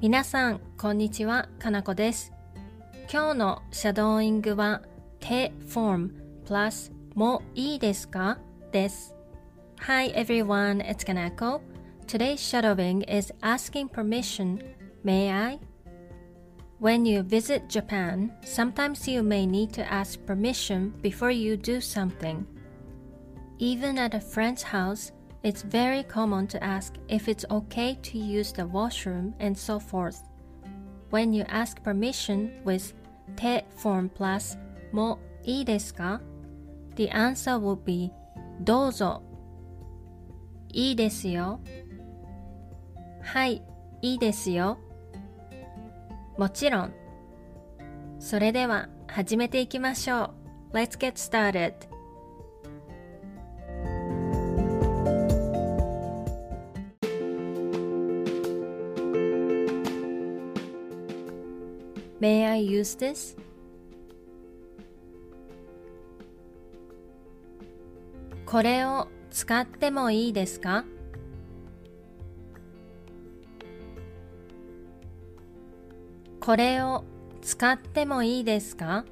皆さん、こんにちは、かなこです。今日のシャドーイングは、手 form plus もいいですかです。Hi everyone, it's Kanako. Today's shadowing is asking permission. May I? When you visit Japan, sometimes you may need to ask permission before you do something. Even at a friend's house, it's very common to ask if it's okay to use the washroom and so forth. When you ask permission with te form plus もいいですか The answer will be どうぞいいですよはい、いいですよもちろんそれでは始めていきましょう Let's get started May I use this? これを使ってもいいですかこれを使ってもいいですか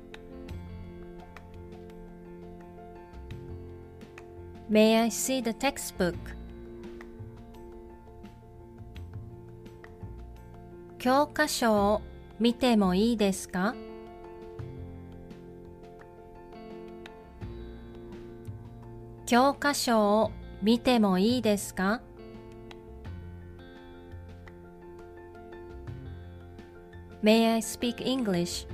May I see the textbook? 教科書を見てもいいですか？教科書を見てもいいですか？May I speak English?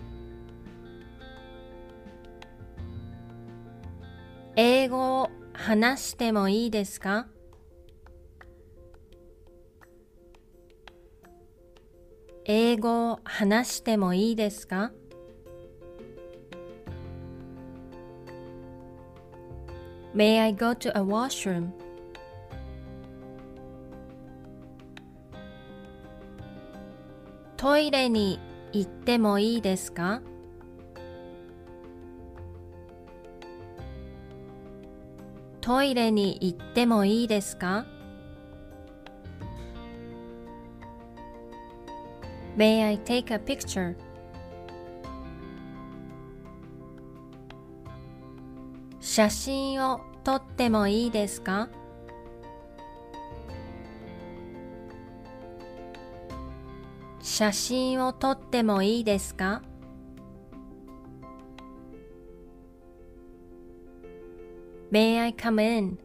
英語を話してもいいですか？英語を話してもいいですか？May I go to a washroom? トイレに行ってもいいですか？トイレに行ってもいいですか？May I take a picture? 写真を撮ってもいいですか？写真を撮ってもいいですか？May I come in?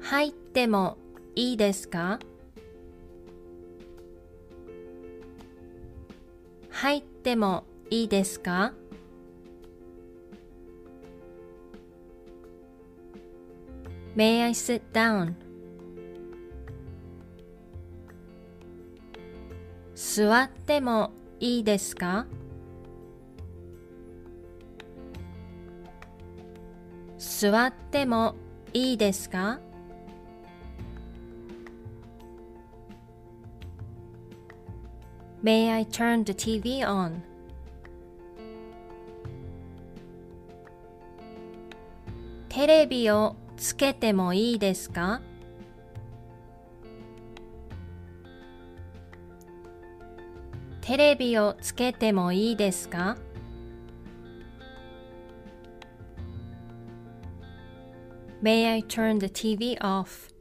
入ってもいいですか？入ってもいいですか？May I sit down? 座ってもいいですか？座ってもいいですか？May I turn the TV on? テレビをつけてもいいですかテレビをつけてもいいですか May I turn the TV off?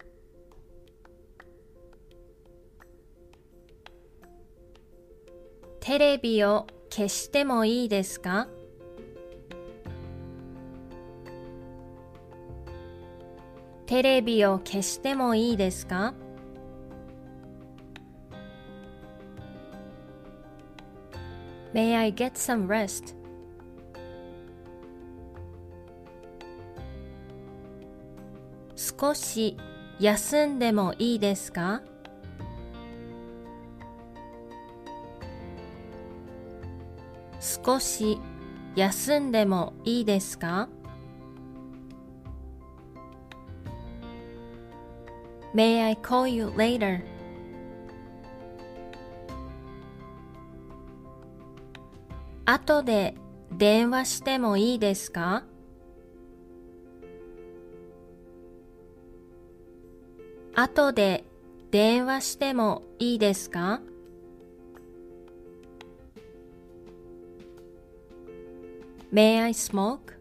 テレビを消してもいいですか？テレビを消してもいいですか？May I get some rest? 少し休んでもいいですか？少し休んでもいいですか？May I call you later? 後で電話してもいいですか？後で電話してもいいですか？May I smoke?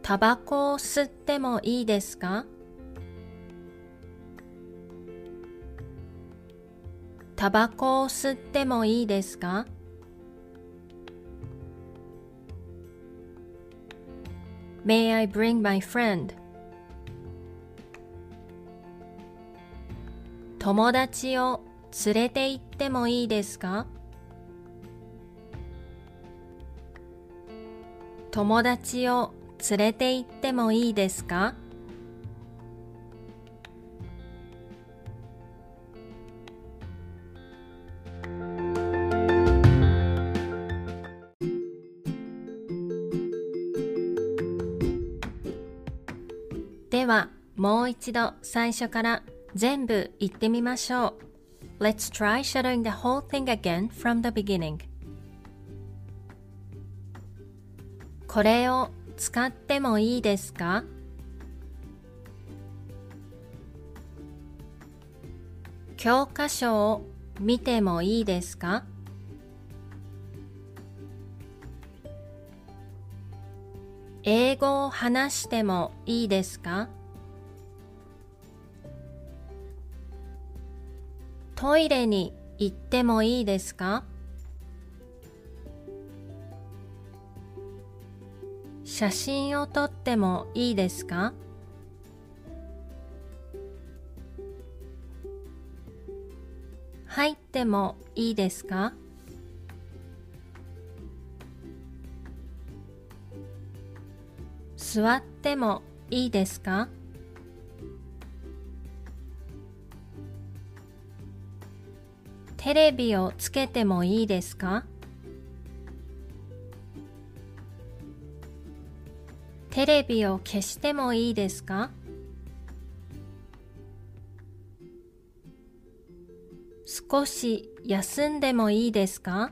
タバコを吸ってもいいですかタバコを吸ってもいいですか May I bring my friend? 友達を連れて行ってもいいですか友達を連れて行ってもいいですかではもう一度最初から全部言ってみましょう。Let's try shadowing the whole thing again from the beginning. これを使ってもいいですか？教科書を見てもいいですか？英語を話してもいいですか？トイレに行ってもいいですか？写真を撮ってもいいですか？入ってもいいですか？座ってもいいですか？テレビをつけてもいいですか？テレビを消してもいいですか？少し休んでもいいですか？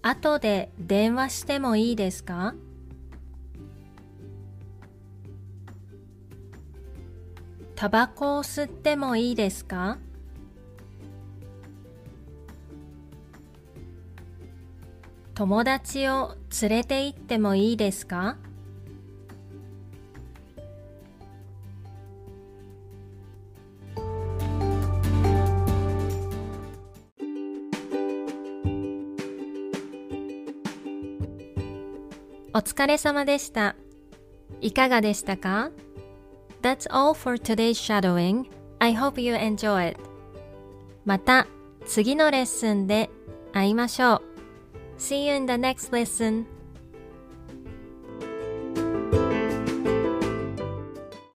後で電話してもいいですか？タバコを吸ってもいいですか？友達を連れて行ってもいいですか？お疲れ様でした。いかがでしたか ?That's all for today's shadowing. I hope you enjoy it. また次のレッスンで会いましょう。See you in the next lesson.